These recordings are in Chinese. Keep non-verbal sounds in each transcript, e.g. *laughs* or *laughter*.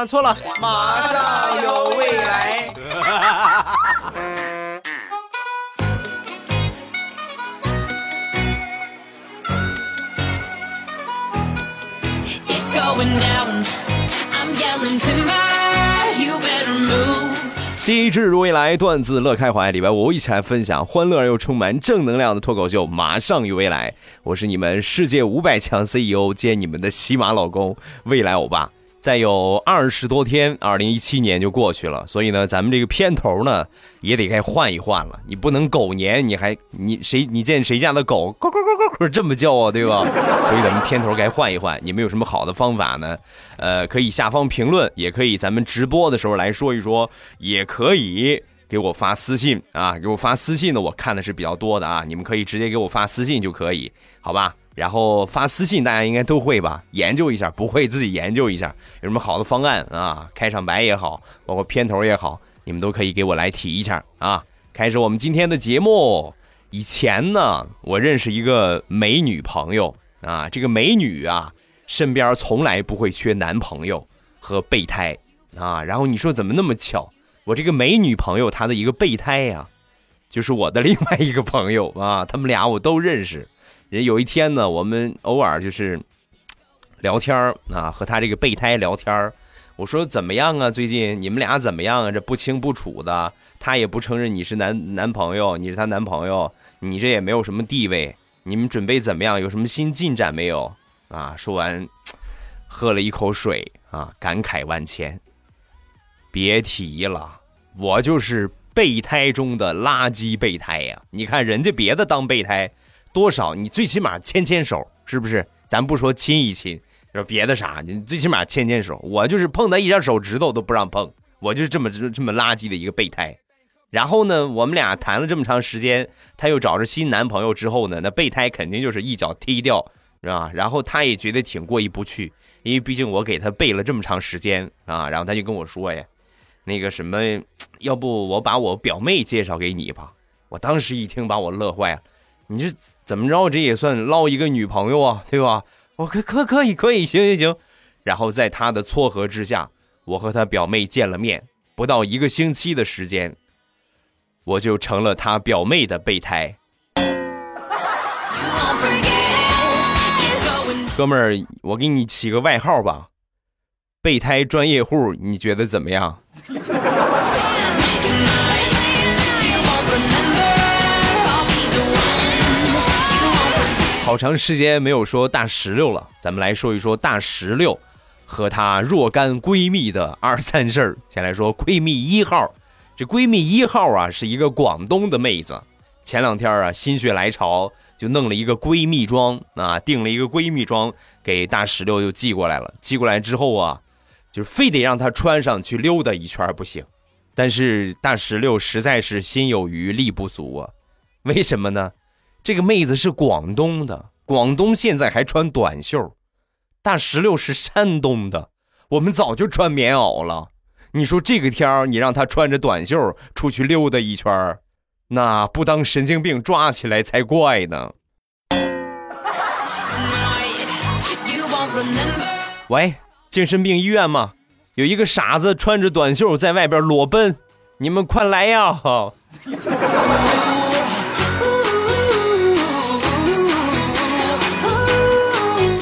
啊，错了，马上有未来。机智如未来，段子乐开怀。礼拜五一起来分享欢乐而又充满正能量的脱口秀，马上有未来。我是你们世界五百强 CEO 兼你们的喜马老公未来欧巴。再有二十多天，二零一七年就过去了，所以呢，咱们这个片头呢也得该换一换了。你不能狗年，你还你谁你见谁家的狗咕咕咕咕咕这么叫啊，对吧？*laughs* 所以咱们片头该换一换。你们有什么好的方法呢？呃，可以下方评论，也可以咱们直播的时候来说一说，也可以给我发私信啊，给我发私信的我看的是比较多的啊，你们可以直接给我发私信就可以，好吧？然后发私信，大家应该都会吧？研究一下，不会自己研究一下，有什么好的方案啊？开场白也好，包括片头也好，你们都可以给我来提一下啊！开始我们今天的节目。以前呢，我认识一个美女朋友啊，这个美女啊，身边从来不会缺男朋友和备胎啊。然后你说怎么那么巧？我这个美女朋友她的一个备胎呀，就是我的另外一个朋友啊，他们俩我都认识。人有一天呢，我们偶尔就是聊天啊，和他这个备胎聊天我说怎么样啊？最近你们俩怎么样啊？这不清不楚的，他也不承认你是男男朋友，你是他男朋友，你这也没有什么地位。你们准备怎么样？有什么新进展没有？啊！说完，喝了一口水啊，感慨万千。别提了，我就是备胎中的垃圾备胎呀！你看人家别的当备胎。多少？你最起码牵牵手，是不是？咱不说亲一亲，说别的啥，你最起码牵牵手。我就是碰他一下手指头都不让碰，我就是这么这么垃圾的一个备胎。然后呢，我们俩谈了这么长时间，他又找着新男朋友之后呢，那备胎肯定就是一脚踢掉，是吧？然后他也觉得挺过意不去，因为毕竟我给他备了这么长时间啊。然后他就跟我说呀，那个什么，要不我把我表妹介绍给你吧？我当时一听，把我乐坏了。你这怎么着？这也算捞一个女朋友啊，对吧？我可可可以可以，行行行。然后在他的撮合之下，我和他表妹见了面。不到一个星期的时间，我就成了他表妹的备胎。哥们儿，我给你起个外号吧，备胎专业户，你觉得怎么样？好长时间没有说大石榴了，咱们来说一说大石榴和她若干闺蜜的二三事儿。先来说闺蜜一号，这闺蜜一号啊是一个广东的妹子。前两天啊心血来潮就弄了一个闺蜜装啊，订了一个闺蜜装给大石榴就寄过来了。寄过来之后啊，就非得让她穿上去溜达一圈不行。但是大石榴实在是心有余力不足啊，为什么呢？这个妹子是广东的，广东现在还穿短袖。大石榴是山东的，我们早就穿棉袄了。你说这个天儿，你让她穿着短袖出去溜达一圈儿那不当神经病抓起来才怪呢。喂，精神病医院吗？有一个傻子穿着短袖在外边裸奔，你们快来呀！*laughs*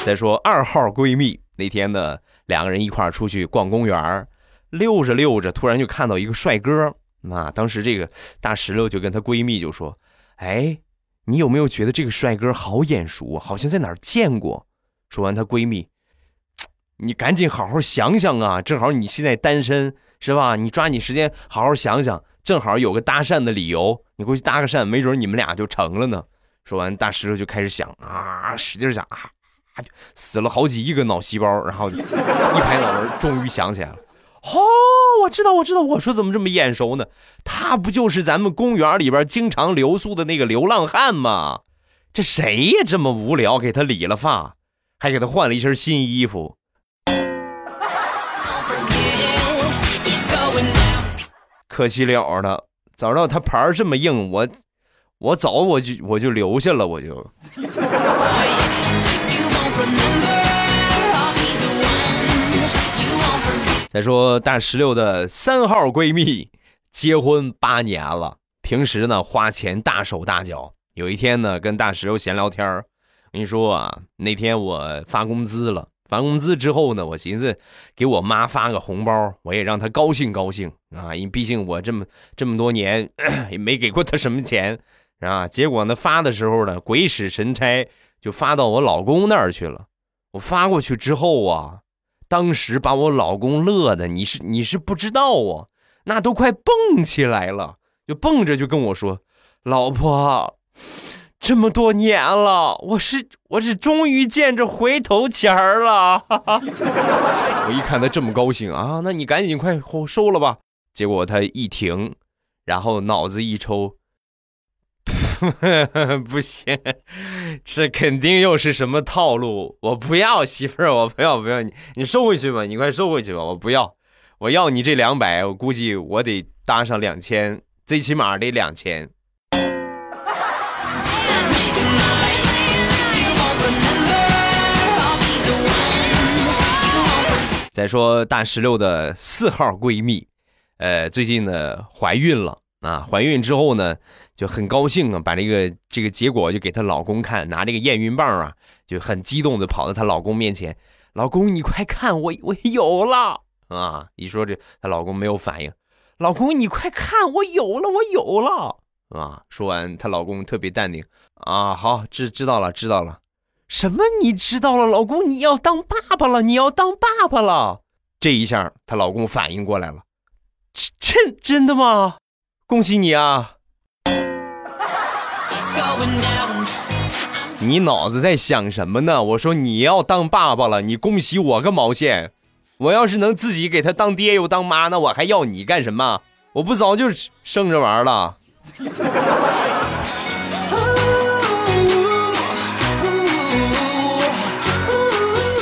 再说二号闺蜜那天呢，两个人一块出去逛公园溜着溜着，突然就看到一个帅哥啊！当时这个大石榴就跟她闺蜜就说：“哎，你有没有觉得这个帅哥好眼熟，好像在哪儿见过？”说完，她闺蜜：“ *tsk* 你赶紧好好想想啊！正好你现在单身是吧？你抓紧时间好好想想，正好有个搭讪的理由，你过去搭个讪，没准你们俩就成了呢。”说完，大石榴就开始想啊，使劲想啊。死了好几亿个脑细胞，然后 *laughs* 一拍脑门，终于想起来了。哦，我知道，我知道。我说怎么这么眼熟呢？他不就是咱们公园里边经常留宿的那个流浪汉吗？这谁呀？这么无聊，给他理了发，还给他换了一身新衣服。可惜了了，早知道他牌这么硬，我我早我就我就留下了，我就。*laughs* 再说大石榴的三号闺蜜，结婚八年了，平时呢花钱大手大脚。有一天呢，跟大石榴闲聊天儿，跟你说啊，那天我发工资了，发工资之后呢，我寻思给我妈发个红包，我也让她高兴高兴啊，因为毕竟我这么这么多年 *coughs* 也没给过她什么钱啊。结果呢，发的时候呢，鬼使神差就发到我老公那儿去了。我发过去之后啊。当时把我老公乐的，你是你是不知道啊，那都快蹦起来了，就蹦着就跟我说：“老婆，这么多年了，我是我是终于见着回头钱儿了。*laughs* ”我一看他这么高兴啊，那你赶紧快收了吧。结果他一停，然后脑子一抽。*laughs* 不行，这肯定又是什么套路？我不要媳妇儿，我不要不要你，你收回去吧，你快收回去吧，我不要，我要你这两百，我估计我得搭上两千，最起码得两千。再说大石榴的四号闺蜜，呃，最近呢怀孕了啊，怀孕之后呢。就很高兴啊，把这个这个结果就给她老公看，拿这个验孕棒啊，就很激动的跑到她老公面前，老公你快看，我 *laughs* 我有了啊！一说这，她老公没有反应，老公你快看，我有了，我有了啊！说完，她老公特别淡定啊，好知知道了知道了，什么你知道了？老公你要当爸爸了，你要当爸爸了！这一下，她老公反应过来了，真真的吗？恭喜你啊！你脑子在想什么呢？我说你要当爸爸了，你恭喜我个毛线！我要是能自己给他当爹又当妈，那我还要你干什么？我不早就生着玩了。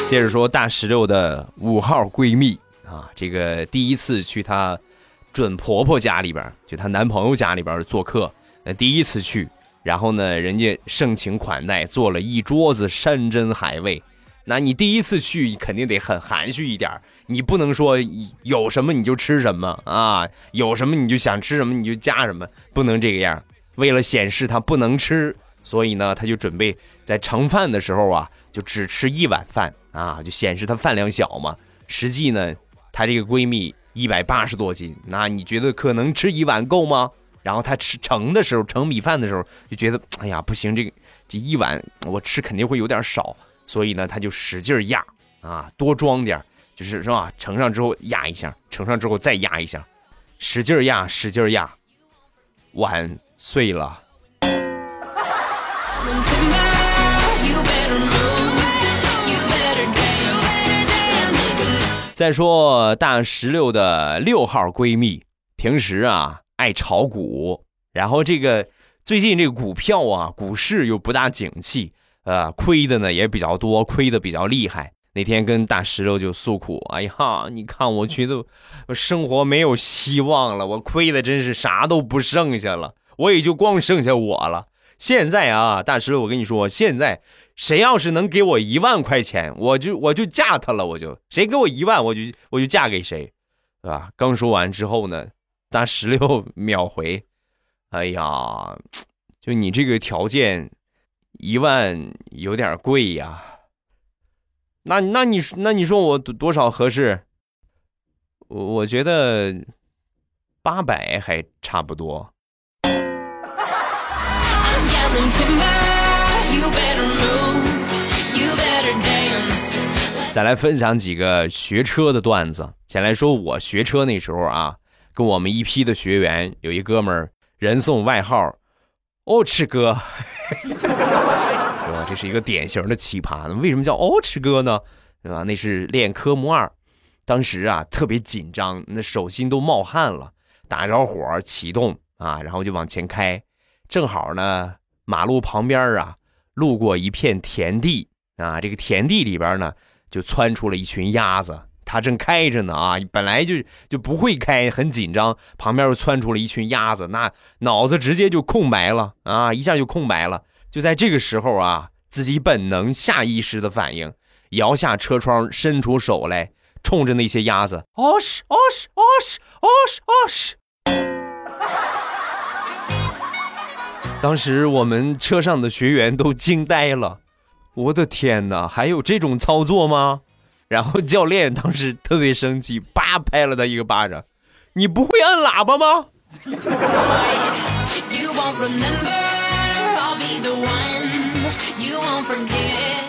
接着说大石榴的五号闺蜜啊，这个第一次去她准婆婆家里边，就她男朋友家里边做客，那第一次去。然后呢，人家盛情款待，做了一桌子山珍海味。那你第一次去，肯定得很含蓄一点你不能说有什么你就吃什么啊，有什么你就想吃什么你就加什么，不能这个样。为了显示他不能吃，所以呢，他就准备在盛饭的时候啊，就只吃一碗饭啊，就显示他饭量小嘛。实际呢，她这个闺蜜一百八十多斤，那你觉得可能吃一碗够吗？然后他吃盛的时候，盛米饭的时候就觉得，哎呀，不行，这个这一碗我吃肯定会有点少，所以呢，他就使劲压啊，多装点就是是吧？盛上之后压一下，盛上之后再压一下，使劲压，使劲压，碗碎了。再说大石榴的六号闺蜜，平时啊。爱炒股，然后这个最近这个股票啊，股市又不大景气，呃，亏的呢也比较多，亏的比较厉害。那天跟大石榴就诉苦，哎呀，你看我觉得生活没有希望了，我亏的真是啥都不剩下了，我也就光剩下我了。现在啊，大石榴，我跟你说，现在谁要是能给我一万块钱，我就我就嫁他了，我就谁给我一万，我就我就嫁给谁，对吧？刚说完之后呢。大十六 *laughs* 秒回，哎呀，就你这个条件，一万有点贵呀。那那你那你说我多多少合适？我我觉得八百还差不多。再来分享几个学车的段子。先来说我学车那时候啊。跟我们一批的学员有一哥们儿，人送外号“欧吃哥”，*laughs* 对吧？这是一个典型的奇葩。那为什么叫“欧吃哥”呢？对吧？那是练科目二，当时啊特别紧张，那手心都冒汗了。打着火启动啊，然后就往前开。正好呢，马路旁边啊，路过一片田地啊，这个田地里边呢，就窜出了一群鸭子。他正开着呢啊，本来就就不会开，很紧张。旁边又窜出了一群鸭子，那脑子直接就空白了啊，一下就空白了。就在这个时候啊，自己本能下意识的反应，摇下车窗，伸出手来，冲着那些鸭子，哦是哦是哦是哦是哦是。当时我们车上的学员都惊呆了，我的天哪，还有这种操作吗？然后教练当时特别生气，叭拍了他一个巴掌，你不会按喇叭吗？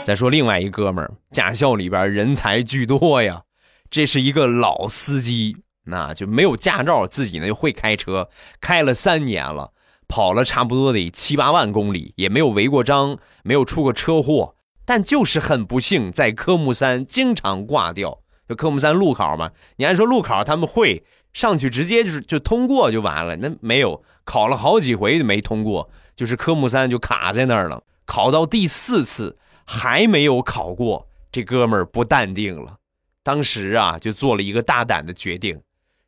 再说另外一哥们儿，驾校里边人才巨多呀，这是一个老司机，那就没有驾照，自己呢就会开车，开了三年了。跑了差不多得七八万公里，也没有违过章，没有出过车祸，但就是很不幸，在科目三经常挂掉。就科目三路考嘛，你按说路考他们会上去直接就是就通过就完了，那没有考了好几回没通过，就是科目三就卡在那儿了。考到第四次还没有考过，这哥们儿不淡定了，当时啊就做了一个大胆的决定，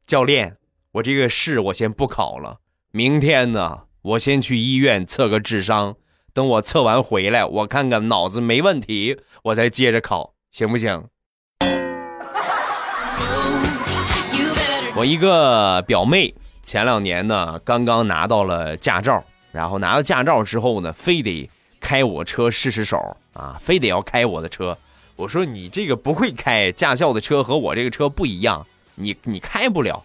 教练，我这个试我先不考了，明天呢。我先去医院测个智商，等我测完回来，我看看脑子没问题，我再接着考，行不行？我一个表妹前两年呢，刚刚拿到了驾照，然后拿到驾照之后呢，非得开我车试试手啊，非得要开我的车。我说你这个不会开驾校的车和我这个车不一样，你你开不了。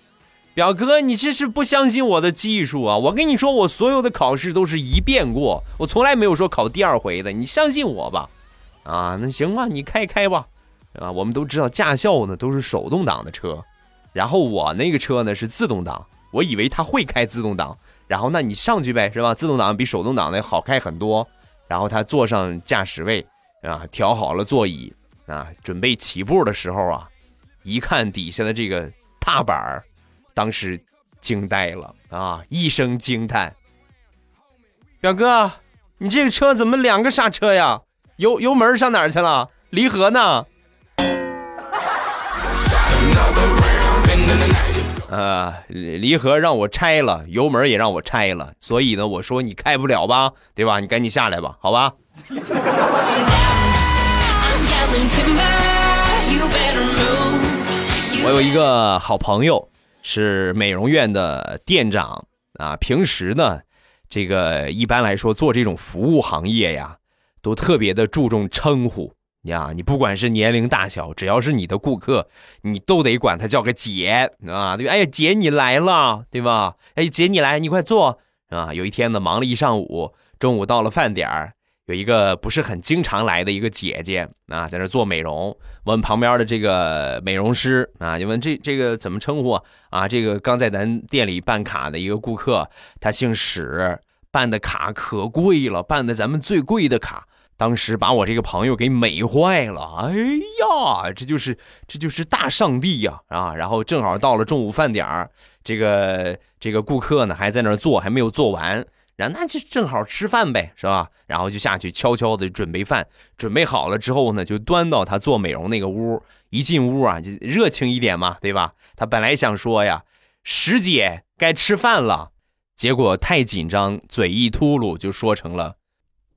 表哥，你这是不相信我的技术啊！我跟你说，我所有的考试都是一遍过，我从来没有说考第二回的。你相信我吧？啊，那行吧，你开开吧，啊，我们都知道驾校呢都是手动挡的车，然后我那个车呢是自动挡，我以为他会开自动挡，然后那你上去呗，是吧？自动挡比手动挡的好开很多。然后他坐上驾驶位，啊，调好了座椅，啊，准备起步的时候啊，一看底下的这个踏板儿。当时惊呆了啊！一声惊叹：“表哥，你这个车怎么两个刹车呀？油油门上哪儿去了？离合呢？”呃，离合让我拆了，油门也让我拆了，所以呢，我说你开不了吧，对吧？你赶紧下来吧，好吧。我有一个好朋友。是美容院的店长啊，平时呢，这个一般来说做这种服务行业呀，都特别的注重称呼呀。你不管是年龄大小，只要是你的顾客，你都得管他叫个姐啊。对，哎呀，姐你来了，对吧？哎，姐你来，你快坐啊。有一天呢，忙了一上午，中午到了饭点儿。有一个不是很经常来的一个姐姐啊，在那做美容，问旁边的这个美容师啊，就问这这个怎么称呼啊？这个刚在咱店里办卡的一个顾客，他姓史，办的卡可贵了，办的咱们最贵的卡，当时把我这个朋友给美坏了。哎呀，这就是这就是大上帝呀啊！然后正好到了中午饭点，这个这个顾客呢还在那做，还没有做完。然后那就正好吃饭呗，是吧？然后就下去悄悄的准备饭，准备好了之后呢，就端到他做美容那个屋。一进屋啊，就热情一点嘛，对吧？他本来想说呀，石姐该吃饭了，结果太紧张，嘴一秃噜就说成了，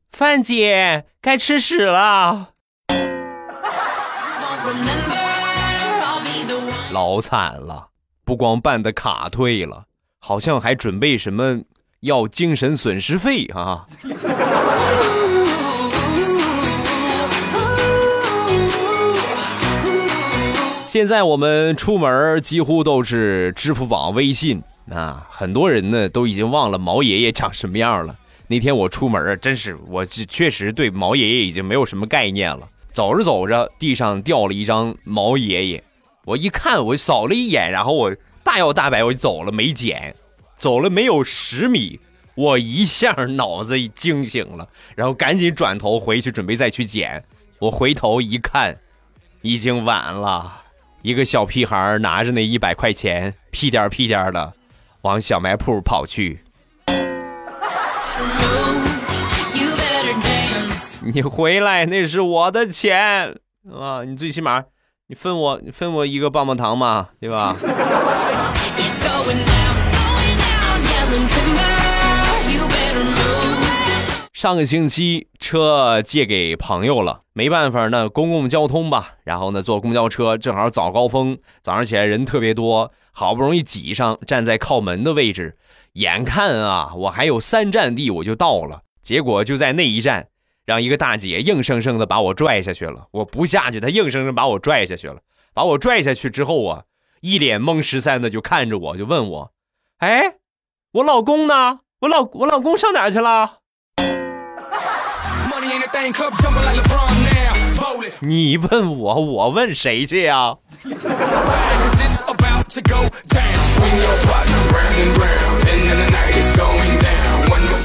范姐该吃屎了，老惨了，不光办的卡退了，好像还准备什么。要精神损失费啊！现在我们出门几乎都是支付宝、微信啊，很多人呢都已经忘了毛爷爷长什么样了。那天我出门啊，真是我确实对毛爷爷已经没有什么概念了。走着走着，地上掉了一张毛爷爷，我一看，我扫了一眼，然后我大摇大摆我就走了，没捡。走了没有十米，我一下脑子惊醒了，然后赶紧转头回去准备再去捡。我回头一看，已经晚了。一个小屁孩拿着那一百块钱，屁颠屁颠的往小卖铺跑去。你回来，那是我的钱啊！你最起码你分我，分我一个棒棒糖嘛，对吧？上个星期车借给朋友了，没办法呢，公共交通吧。然后呢，坐公交车正好早高峰，早上起来人特别多，好不容易挤上，站在靠门的位置。眼看啊，我还有三站地我就到了，结果就在那一站，让一个大姐硬生生的把我拽下去了。我不下去，她硬生生把我拽下去了。把我拽下去之后啊，一脸懵十三的就看着我，就问我：“哎，我老公呢？我老我老公上哪去了？”你问我，我问谁去呀？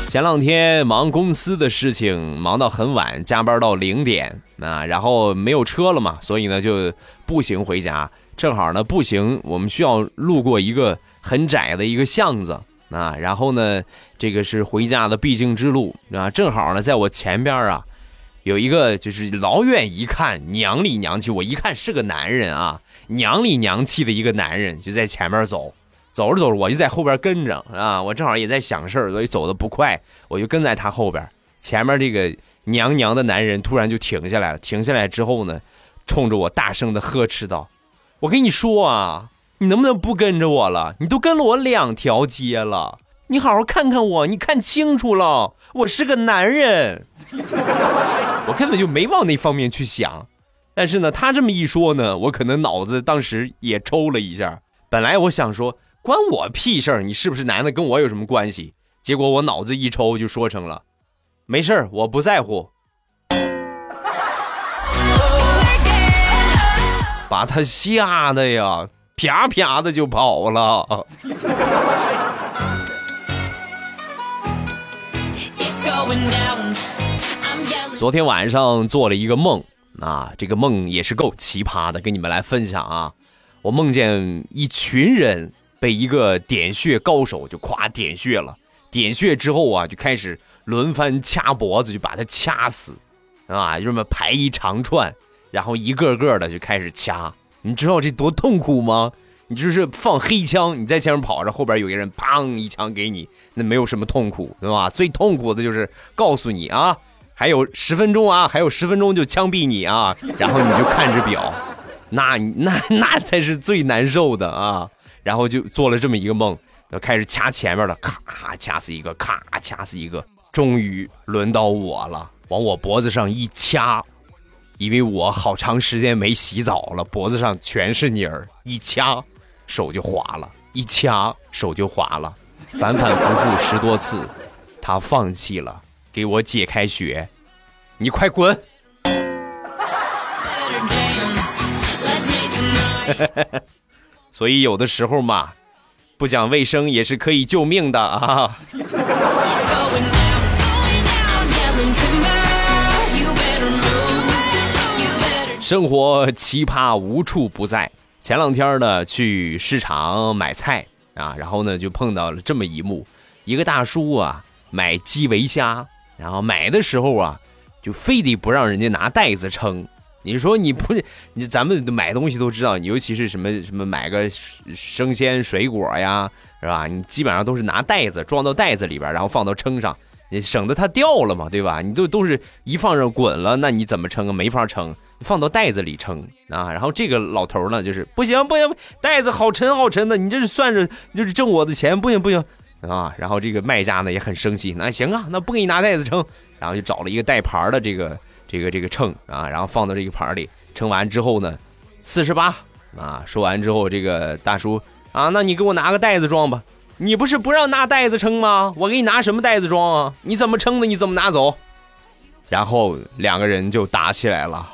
前两天忙公司的事情，忙到很晚，加班到零点啊，然后没有车了嘛，所以呢就步行回家。正好呢步行，我们需要路过一个很窄的一个巷子啊，然后呢这个是回家的必经之路啊，正好呢在我前边啊。有一个就是老远一看娘里娘气，我一看是个男人啊，娘里娘气的一个男人就在前面走，走着走着我就在后边跟着啊，我正好也在想事儿，所以走的不快，我就跟在他后边。前面这个娘娘的男人突然就停下来了，停下来之后呢，冲着我大声的呵斥道：“我跟你说啊，你能不能不跟着我了？你都跟了我两条街了。”你好好看看我，你看清楚了，我是个男人，*laughs* 我根本就没往那方面去想。但是呢，他这么一说呢，我可能脑子当时也抽了一下。本来我想说关我屁事儿，你是不是男的跟我有什么关系？结果我脑子一抽就说成了，没事儿，我不在乎。把他吓得呀，啪啪的就跑了。昨天晚上做了一个梦啊，这个梦也是够奇葩的，跟你们来分享啊。我梦见一群人被一个点穴高手就夸点穴了，点穴之后啊，就开始轮番掐脖子，就把他掐死啊，就这么排一长串，然后一个个的就开始掐。你知道这多痛苦吗？你就是放黑枪，你在前面跑着，后边有一个人砰一枪给你，那没有什么痛苦，对吧？最痛苦的就是告诉你啊。还有十分钟啊，还有十分钟就枪毙你啊！然后你就看着表，那那那才是最难受的啊！然后就做了这么一个梦，开始掐前面的，咔掐死一个，咔掐死一个，终于轮到我了，往我脖子上一掐，因为我好长时间没洗澡了，脖子上全是泥儿，一掐手就滑了，一掐手就滑了，反反复复十多次，他放弃了。给我解开血，你快滚！*laughs* 所以有的时候嘛，不讲卫生也是可以救命的 *laughs* 啊！生活奇葩无处不在。前两天呢，去市场买菜啊，然后呢就碰到了这么一幕：一个大叔啊买基围虾。然后买的时候啊，就非得不让人家拿袋子称。你说你不，你咱们买东西都知道，尤其是什么什么买个生鲜水果呀，是吧？你基本上都是拿袋子装到袋子里边，然后放到称上，省得它掉了嘛，对吧？你都都是一放上滚了，那你怎么称啊？没法称，放到袋子里称啊。然后这个老头呢，就是不行不行，袋子好沉好沉的，你这是算着就是挣我的钱，不行不行。啊，然后这个卖家呢也很生气，那行啊，那不给你拿袋子称，然后就找了一个带牌的这个这个这个秤啊，然后放到这个盘里称完之后呢，四十八啊，说完之后这个大叔啊，那你给我拿个袋子装吧，你不是不让拿袋子称吗？我给你拿什么袋子装啊？你怎么称的？你怎么拿走？然后两个人就打起来了。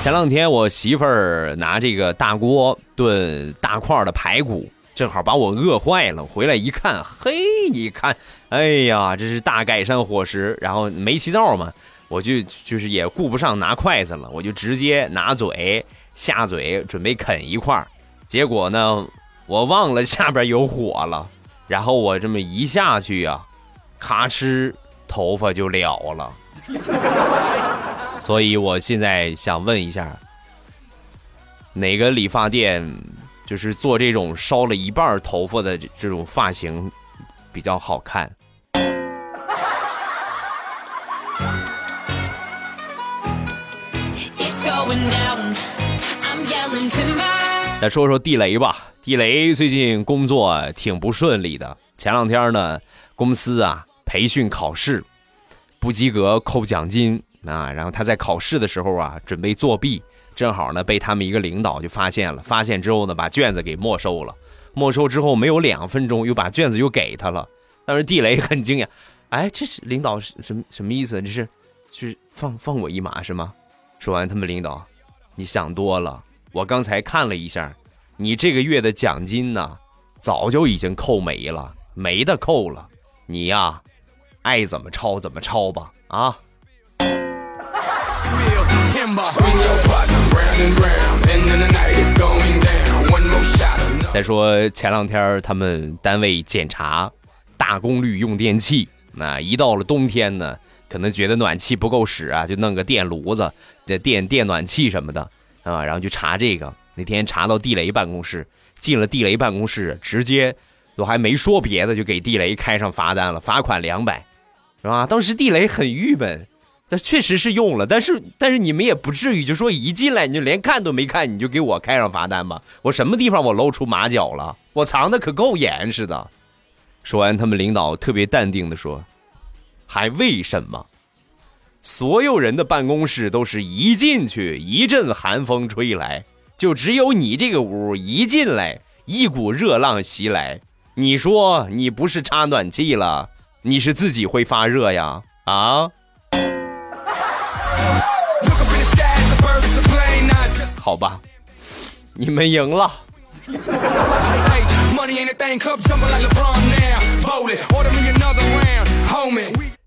前两天我媳妇儿拿这个大锅炖大块的排骨，正好把我饿坏了。回来一看，嘿，你看，哎呀，这是大改善伙食。然后煤气灶嘛，我就就是也顾不上拿筷子了，我就直接拿嘴下嘴准备啃一块儿结果呢，我忘了下边有火了，然后我这么一下去呀，咔哧，头发就了了。所以我现在想问一下，哪个理发店就是做这种烧了一半头发的这种发型比较好看。再说说地雷吧，地雷最近工作挺不顺利的。前两天呢，公司啊培训考试，不及格扣奖金啊。然后他在考试的时候啊，准备作弊，正好呢被他们一个领导就发现了。发现之后呢，把卷子给没收了。没收之后没有两分钟，又把卷子又给他了。当时地雷很惊讶，哎，这是领导什什什么意思？这是，是放放我一马是吗？说完，他们领导，你想多了。我刚才看了一下，你这个月的奖金呢，早就已经扣没了，没得扣了。你呀，爱怎么抄怎么抄吧，啊！再说前两天他们单位检查大功率用电器，那一到了冬天呢，可能觉得暖气不够使啊，就弄个电炉子、这电电暖气什么的。啊，然后就查这个。那天查到地雷办公室，进了地雷办公室，直接都还没说别的，就给地雷开上罚单了，罚款两百，是吧？当时地雷很郁闷，但确实是用了，但是但是你们也不至于就说一进来你就连看都没看，你就给我开上罚单吧？我什么地方我露出马脚了？我藏的可够严实的。说完，他们领导特别淡定的说：“还为什么？”所有人的办公室都是一进去一阵寒风吹来，就只有你这个屋一进来一股热浪袭来。你说你不是插暖气了，你是自己会发热呀？啊？好吧，你们赢了。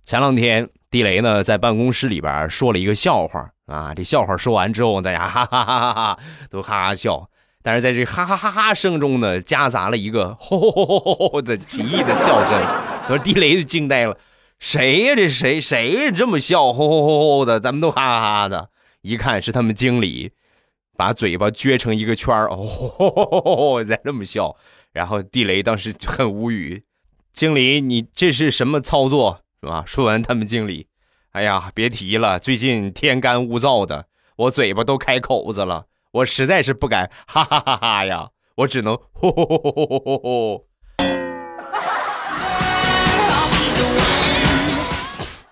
前两天。地雷呢，在办公室里边说了一个笑话啊！这笑话说完之后，大家哈哈哈哈哈都哈哈笑。但是在这哈哈哈哈声中呢，夹杂了一个吼吼吼吼吼的奇异的笑声。说地雷就惊呆了，谁呀？这谁谁这么笑？吼吼吼吼的，咱们都哈哈哈的。一看是他们经理，把嘴巴撅成一个圈儿，哦，在这么笑。然后地雷当时就很无语，经理，你这是什么操作？是吧？说完，他们经理，哎呀，别提了，最近天干物燥的，我嘴巴都开口子了，我实在是不敢，哈哈哈哈呀，我只能，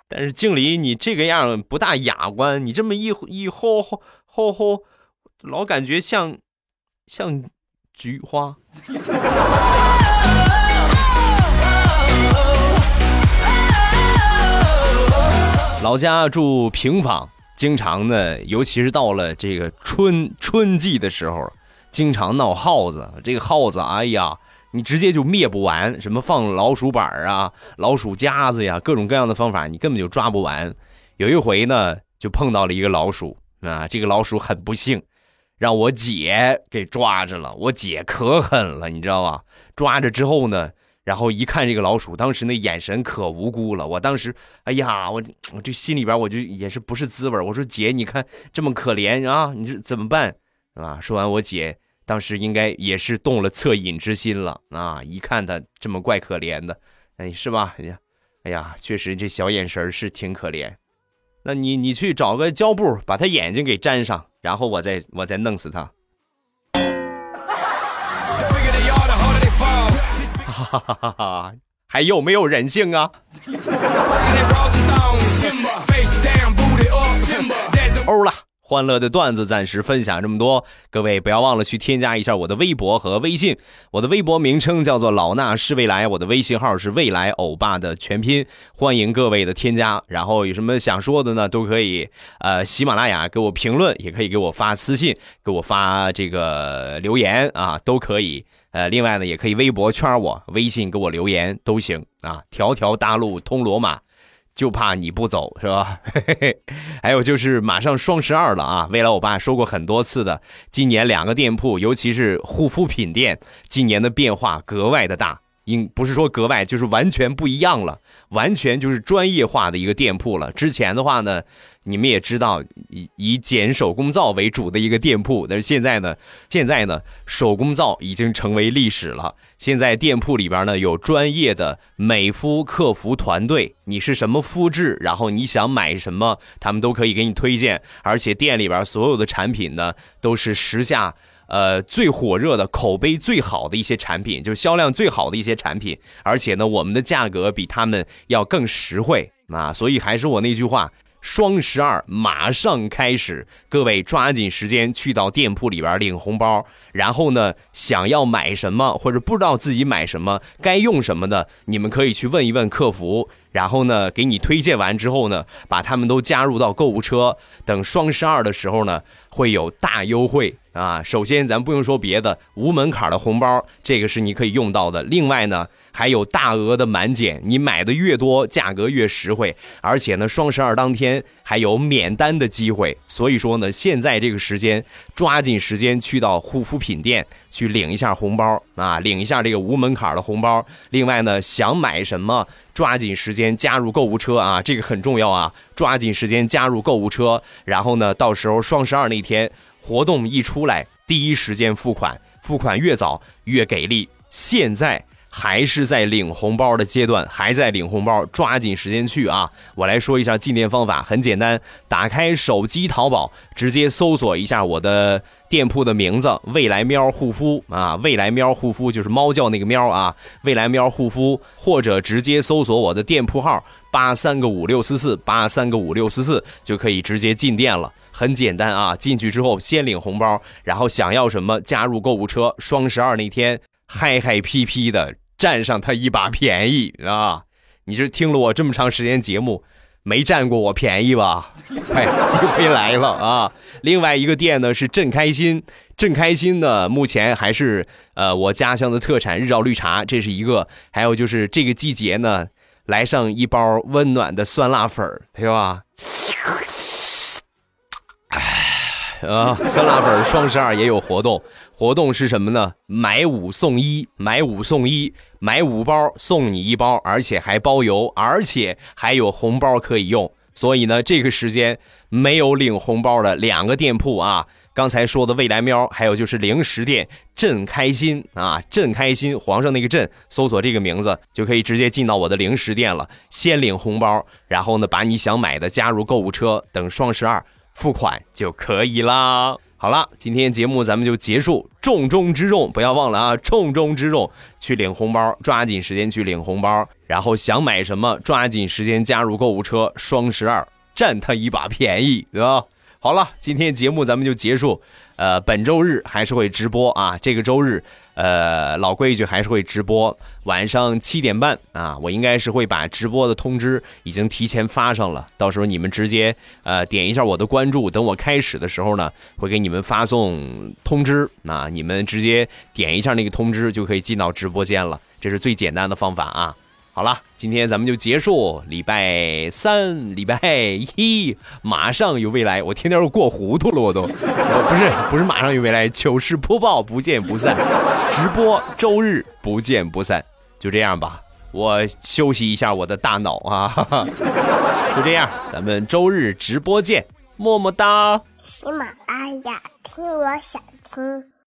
但是经理，你这个样不大雅观，你这么一一吼吼吼吼，老感觉像像菊花。老家住平房，经常呢，尤其是到了这个春春季的时候，经常闹耗子。这个耗子，哎呀，你直接就灭不完，什么放老鼠板啊、老鼠夹子呀，各种各样的方法，你根本就抓不完。有一回呢，就碰到了一个老鼠啊，这个老鼠很不幸，让我姐给抓着了。我姐可狠了，你知道吧？抓着之后呢。然后一看这个老鼠，当时那眼神可无辜了。我当时，哎呀，我我这心里边我就也是不是滋味。我说姐，你看这么可怜啊，你这怎么办？啊？说完，我姐当时应该也是动了恻隐之心了啊！一看他这么怪可怜的，哎，是吧？哎呀，哎呀，确实这小眼神是挺可怜。那你你去找个胶布，把他眼睛给粘上，然后我再我再弄死他。哈哈哈哈还有没有人性啊？欧了。欢乐的段子暂时分享这么多，各位不要忘了去添加一下我的微博和微信。我的微博名称叫做老衲是未来，我的微信号是未来欧巴的全拼，欢迎各位的添加。然后有什么想说的呢，都可以呃喜马拉雅给我评论，也可以给我发私信，给我发这个留言啊，都可以。呃，另外呢，也可以微博圈我，微信给我留言都行啊。条条大路通罗马。就怕你不走是吧？*laughs* 还有就是马上双十二了啊！未来我爸说过很多次的，今年两个店铺，尤其是护肤品店，今年的变化格外的大应不是说格外，就是完全不一样了，完全就是专业化的一个店铺了。之前的话呢，你们也知道，以以捡手工皂为主的一个店铺，但是现在呢，现在呢，手工皂已经成为历史了。现在店铺里边呢有专业的美肤客服团队，你是什么肤质，然后你想买什么，他们都可以给你推荐。而且店里边所有的产品呢，都是时下。呃，最火热的、口碑最好的一些产品，就是销量最好的一些产品，而且呢，我们的价格比他们要更实惠啊！所以还是我那句话，双十二马上开始，各位抓紧时间去到店铺里边领红包。然后呢，想要买什么或者不知道自己买什么、该用什么的，你们可以去问一问客服。然后呢，给你推荐完之后呢，把他们都加入到购物车。等双十二的时候呢，会有大优惠啊！首先，咱不用说别的，无门槛的红包，这个是你可以用到的。另外呢，还有大额的满减，你买的越多，价格越实惠。而且呢，双十二当天还有免单的机会。所以说呢，现在这个时间，抓紧时间去到护肤品店去领一下红包啊，领一下这个无门槛的红包。另外呢，想买什么？抓紧时间加入购物车啊，这个很重要啊！抓紧时间加入购物车，然后呢，到时候双十二那天活动一出来，第一时间付款，付款越早越给力。现在还是在领红包的阶段，还在领红包，抓紧时间去啊！我来说一下进店方法，很简单，打开手机淘宝，直接搜索一下我的。店铺的名字未来喵护肤啊，未来喵护肤就是猫叫那个喵啊，未来喵护肤，或者直接搜索我的店铺号八三个五六四四八三个五六四四就可以直接进店了，很简单啊。进去之后先领红包，然后想要什么加入购物车，双十二那天嗨嗨皮皮的占上他一把便宜啊！*laughs* 你这听了我这么长时间节目。没占过我便宜吧？哎，*laughs* 机会来了啊！另外一个店呢是正开心，正开心呢目前还是呃我家乡的特产日照绿茶，这是一个。还有就是这个季节呢，来上一包温暖的酸辣粉对吧？哎，啊，酸辣粉双十二也有活动。活动是什么呢？买五送一，买五送一，买五包送你一包，而且还包邮，而且还有红包可以用。所以呢，这个时间没有领红包的两个店铺啊，刚才说的未来喵，还有就是零食店朕开心啊，朕开心，皇上那个朕，搜索这个名字就可以直接进到我的零食店了，先领红包，然后呢，把你想买的加入购物车，等双十二付款就可以啦。好了，今天节目咱们就结束。重中之重，不要忘了啊！重中之重，去领红包，抓紧时间去领红包。然后想买什么，抓紧时间加入购物车，双十二占他一把便宜，对吧？好了，今天节目咱们就结束。呃，本周日还是会直播啊，这个周日。呃，老规矩还是会直播，晚上七点半啊，我应该是会把直播的通知已经提前发上了，到时候你们直接呃点一下我的关注，等我开始的时候呢，会给你们发送通知，那你们直接点一下那个通知就可以进到直播间了，这是最简单的方法啊。好了，今天咱们就结束。礼拜三、礼拜一马上有未来，我天天都过糊涂了，我都 *laughs* 不是不是马上有未来，糗事播报不见不散，直播周日不见不散，就这样吧，我休息一下我的大脑啊，*laughs* 就这样，咱们周日直播见，么么哒。喜马拉雅听，我想听。